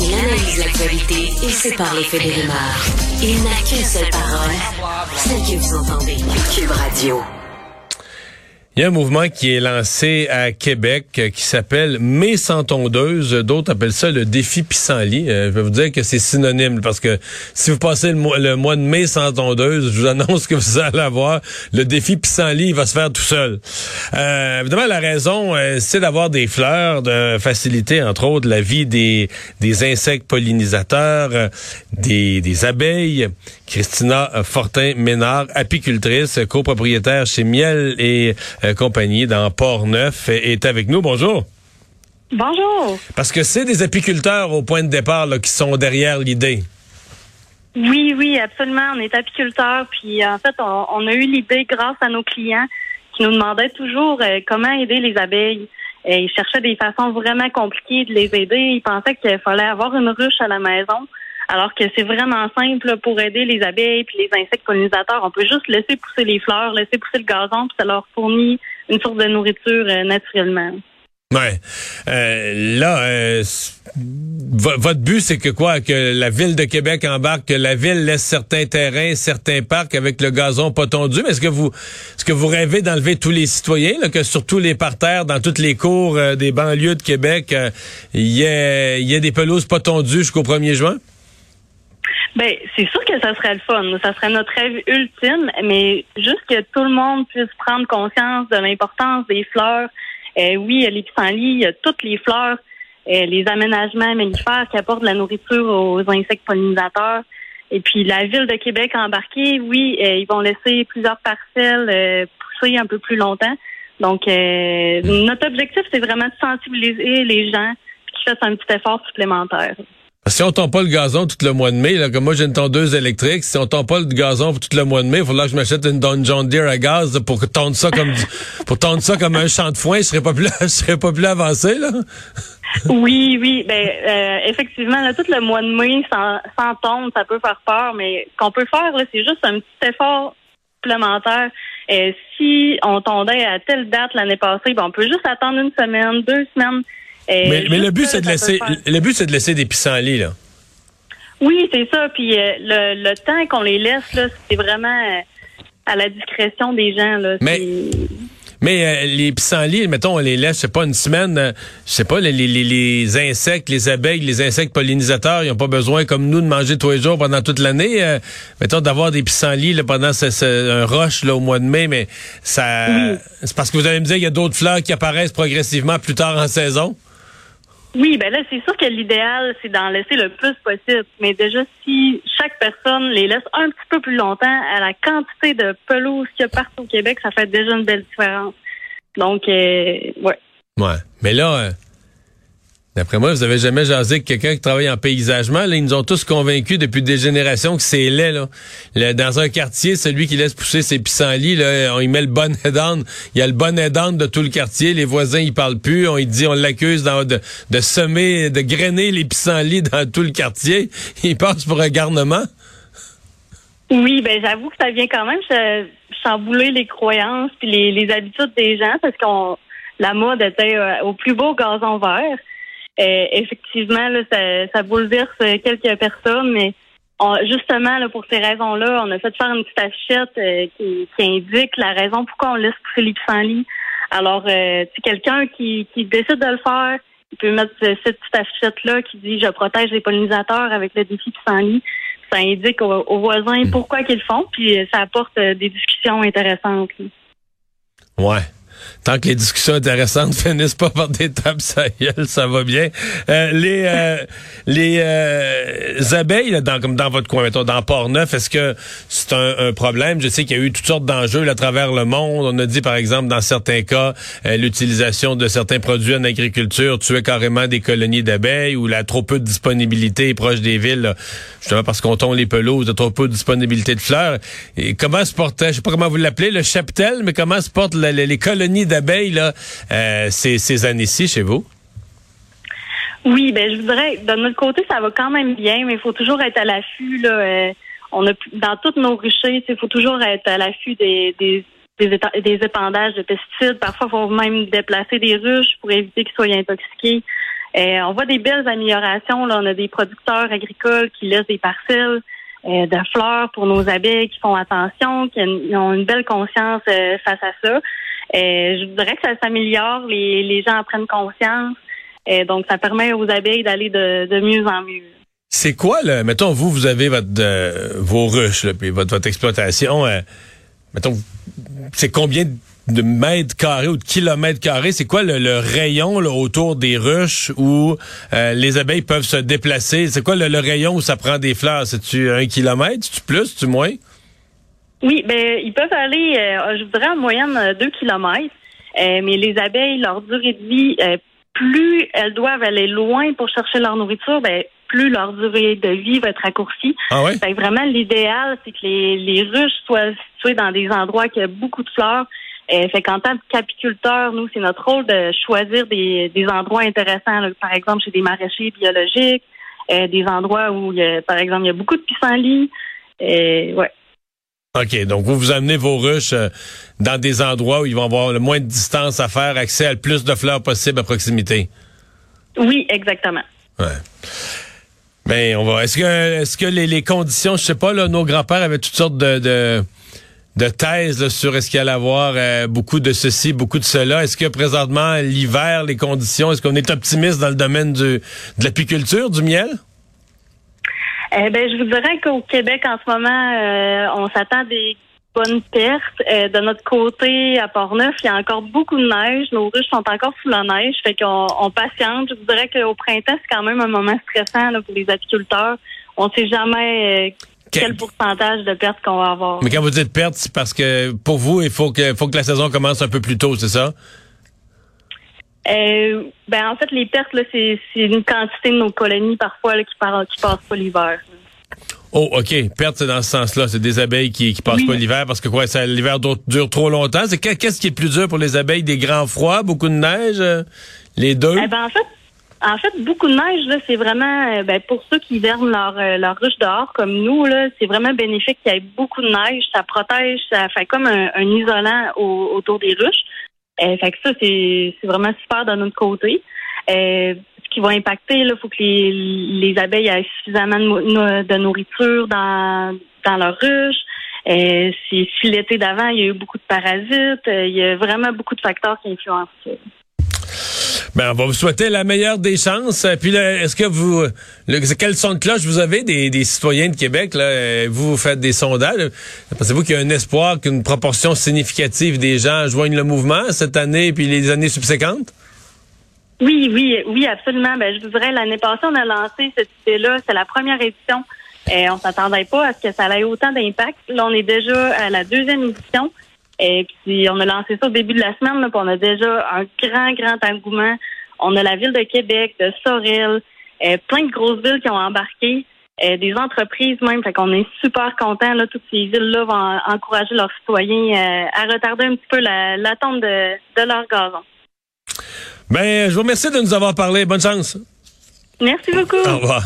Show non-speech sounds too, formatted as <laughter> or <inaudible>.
Il analyse l'actualité et sépare les faits des rumeurs. Il n'a qu'une seule parole, celle que vous entendez. Cube Radio. Il y a un mouvement qui est lancé à Québec euh, qui s'appelle Mai sans tondeuse. D'autres appellent ça le défi pissenlit. Euh, je vais vous dire que c'est synonyme parce que si vous passez le mois, de mai sans tondeuse, je vous annonce que vous allez avoir le défi pissenlit, il va se faire tout seul. Euh, évidemment, la raison, euh, c'est d'avoir des fleurs, de faciliter entre autres la vie des, des insectes pollinisateurs, des, abeilles. Christina Fortin-Ménard, apicultrice, copropriétaire chez Miel et compagnie dans Port-Neuf, est avec nous. Bonjour. Bonjour. Parce que c'est des apiculteurs au point de départ là, qui sont derrière l'idée. Oui, oui, absolument. On est apiculteurs, puis en fait, on, on a eu l'idée grâce à nos clients qui nous demandaient toujours euh, comment aider les abeilles. Et ils cherchaient des façons vraiment compliquées de les aider. Ils pensaient qu'il fallait avoir une ruche à la maison, alors que c'est vraiment simple pour aider les abeilles puis les insectes pollinisateurs. On peut juste laisser pousser les fleurs, laisser pousser le gazon, puis ça leur fournit une source de nourriture euh, naturellement. Ouais. Euh, là, euh, votre but, c'est que quoi? Que la ville de Québec embarque, que la ville laisse certains terrains, certains parcs avec le gazon pas tondu. Mais est-ce que vous est-ce que vous rêvez d'enlever tous les citoyens, que sur tous les parterres, dans toutes les cours des banlieues de Québec, il y, ait, il y ait des pelouses pas tondues jusqu'au 1er juin? Ben, c'est sûr que ça serait le fun. Ça serait notre rêve ultime, mais juste que tout le monde puisse prendre conscience de l'importance des fleurs. Euh, oui, les pissenlits, il y a toutes les fleurs, euh, les aménagements mellifères qui apportent de la nourriture aux insectes pollinisateurs. Et puis la ville de Québec embarquée, oui, euh, ils vont laisser plusieurs parcelles pousser un peu plus longtemps. Donc, notre objectif, c'est vraiment de sensibiliser les gens qu'ils fassent un petit effort supplémentaire. Si on tombe pas le gazon tout le mois de mai, là, comme moi j'ai une tondeuse électrique, si on tombe pas le gazon tout le mois de mai, il faudra que je m'achète une Don John à gaz pour tondre ça comme du- <laughs> pour tondre ça comme un champ de foin, je serais pas plus <laughs> je serais pas plus avancé là. Oui, oui. Ben, euh, effectivement, là, tout le mois de mai, sans, sans tombe, ça peut faire peur, mais qu'on peut faire, là, c'est juste un petit effort supplémentaire. Euh, si on tondait à telle date l'année passée, ben, on peut juste attendre une semaine, deux semaines. Euh, Mais, le but c'est de ça laisser le but c'est de laisser des pissenlits là. Oui, c'est ça. Puis euh, le, le temps qu'on les laisse, là, c'est vraiment euh, à la discrétion des gens. Là. Mais- Mais euh, les pissenlits, mettons, on les laisse, je sais pas, une semaine, euh, je sais pas, les, les, les- insectes, les abeilles, les insectes pollinisateurs, ils ont pas besoin, comme nous, de manger tous les jours pendant toute l'année. euh, mettons, d'avoir des pissenlits là, pendant ce, ce- un rush là, au mois de mai, mais ça... C'est parce que vous allez me dire qu'il y a d'autres fleurs qui apparaissent progressivement plus tard en saison. Oui, ben là, c'est sûr que l'idéal, c'est d'en laisser le plus possible. Mais déjà, si chaque personne les laisse un petit peu plus longtemps, à la quantité de pelouse qu'il y a partout au Québec, ça fait déjà une belle différence. Donc, euh, ouais. Ouais. Mais là, euh, d'après moi, vous avez jamais jasé avec quelqu'un qui travaille en paysagement. Là, ils nous ont tous convaincus depuis des générations que c'est laid. Là. Dans un quartier, celui qui laisse pousser ses pissenlits, là, on y met le bon <laughs> down. Il y a le bon down de tout le quartier. Les voisins, ils parlent plus. On dit, on l'accuse de, semer, de grainer les pissenlits dans tout le quartier. Il passe pour un garnement. Oui, ben j'avoue que ça vient quand même ch- chambouler les croyances puis les, les habitudes des gens parce qu'on la mode était euh, au plus beau gazon vert. Euh, effectivement, là, ça, ça bouleverse quelques personnes, mais on- justement là, pour ces raisons-là, on a fait faire une petite affichette euh, qui, qui indique la raison pourquoi on laisse pousser les pissenlits. Alors, euh, quelqu'un qui, qui décide de le faire, il peut mettre cette petite affichette-là qui dit « Je protège les pollinisateurs avec le défi pissenlit ». Ça indique aux, aux voisins pourquoi qu'ils le font, puis ça apporte euh, des discussions intéressantes. là. Ouais. Tant que les discussions intéressantes <laughs> finissent pas par des tables gueule, ça va bien. Euh, les euh, les euh, abeilles, là, dans, comme dans votre coin, dans Port-Neuf, est-ce que c'est un, un problème? Je sais qu'il y a eu toutes sortes d'enjeux à travers le monde. On a dit, par exemple, dans certains cas, euh, l'utilisation de certains produits en agriculture tuait carrément des colonies d'abeilles ou la trop peu de disponibilité proche des villes, justement parce qu'on tombe les pelouses, de trop peu de disponibilité de fleurs. Et comment se portait, je sais pas comment vous l'appelez, le cheptel, mais comment se portent la- les colonies d'abeilles là, euh, ces, ces années-ci chez vous? Oui, ben je voudrais, de notre côté, ça va quand même bien, mais il faut toujours être à l'affût. Là, euh, on a dans toutes nos ruchers, il faut toujours être à l'affût des, des, des, des épandages de pesticides. Parfois, il faut même déplacer des ruches pour éviter qu'ils soient intoxiqués. on voit des belles améliorations. Là. On a des producteurs agricoles qui laissent des parcelles de fleurs pour nos abeilles, qui font attention, qui ont une belle conscience face à ça. Je dirais que ça s'améliore, les, gens en prennent conscience. donc, ça permet aux abeilles d'aller de, mieux en mieux. C'est quoi le mettons vous vous avez votre euh, vos ruches puis votre, votre exploitation euh, mettons c'est combien de mètres carrés ou de kilomètres carrés? C'est quoi le, rayon là, autour des ruches où euh, les abeilles peuvent se déplacer? C'est quoi le, rayon où ça prend des fleurs? C'est tu un kilomètre? C'est tu plus? Tu moins? Oui ben ils peuvent aller je voudrais en moyenne deux kilomètres mais les abeilles leur durée de vie plus elles doivent aller loin pour chercher leur nourriture ben plus leur durée de vie va être raccourcie. Ah ouais? vraiment, l'idéal, c'est que les, les ruches soient situées dans des endroits qui ont beaucoup de fleurs. Euh, fait qu'en tant qu'apiculteur, nous, c'est notre rôle de choisir des, des endroits intéressants, par exemple chez des maraîchers biologiques, euh, des endroits où, par exemple, il y a beaucoup de pissenlits. Euh, ouais. OK, donc vous vous amenez vos ruches euh, dans des endroits où ils vont avoir le moins de distance à faire, accès à le plus de fleurs possible à proximité. Oui, exactement. Ouais. Ben, on va. Est-ce que, est-ce que les, conditions, je sais pas, là, nos grands-pères avaient toutes sortes de, de, thèses sur est-ce qu'il allait avoir euh, beaucoup de ceci, beaucoup de cela? Est-ce que présentement, l'hiver, les conditions, est-ce qu'on est optimiste dans le domaine du, de l'apiculture, du miel? Eh ben, je vous dirais qu'au Québec, en ce moment, euh, on s'attend à des bonne perte. Euh, de notre côté, à Port-Neuf, il y a encore beaucoup de neige. Nos ruches sont encore sous la neige. Fait qu'on on patiente. Je vous dirais qu'au printemps, c'est quand même un moment stressant là, pour les apiculteurs. On ne sait jamais euh, quel pourcentage de pertes qu'on va avoir. Mais quand vous dites perte, c'est parce que pour vous, il faut que, faut que la saison commence un peu plus tôt, c'est ça? Euh, ben en fait, les pertes, là, c'est, une quantité de nos colonies parfois là, qui, ne qui passent pas l'hiver. Oh, OK. Perte, c'est dans ce sens-là. C'est des abeilles qui, qui passent pas l'hiver parce que quoi, ça, l'hiver dure trop longtemps. C'est qu'est-ce qui est plus dur pour les abeilles? Des grands froids, beaucoup de neige? Euh, les deux? Eh ben, en fait, en fait, beaucoup de neige, là, c'est vraiment, euh, ben, pour ceux qui hivernent leur, euh, leur ruche dehors, comme nous, là, c'est vraiment bénéfique qu'il y ait beaucoup de neige. Ça protège, ça fait comme un, isolant autour des ruches. Fait que ça, c'est, vraiment super de notre côté qui va impacter. Il faut que les, abeilles aient suffisamment de, nourriture dans, dans leur ruche. Euh, si, l'été d'avant, il y a eu beaucoup de parasites, euh, il y a vraiment beaucoup de facteurs qui influencent ça. Ben, on va vous souhaiter la meilleure des chances. Puis, est-ce que vous, le, quel son de cloche vous avez des, citoyens de Québec là? Vous, vous faites des sondages. Pensez-vous qu'il y a un espoir qu'une proportion significative des gens joignent le mouvement cette année puis les années subséquentes? Oui, oui, oui, absolument. Ben, je vous dirais, l'année passée, on a lancé cette idée-là. C'est la première édition. Et on s'attendait pas à ce que ça ait autant d'impact. Là, on est déjà à la deuxième édition. Et puis, on a lancé ça au début de la semaine. Là, puis on a déjà un grand, grand engouement. On a la ville de Québec, de Sorel, plein de grosses villes qui ont embarqué, des entreprises même. Fait qu'on est super contents. Là, toutes ces villes-là vont encourager leurs citoyens euh, à retarder un petit peu l'attente de, de leur gazon. Ben, je vous remercie de nous avoir parlé. Bonne chance. Merci beaucoup. Au revoir.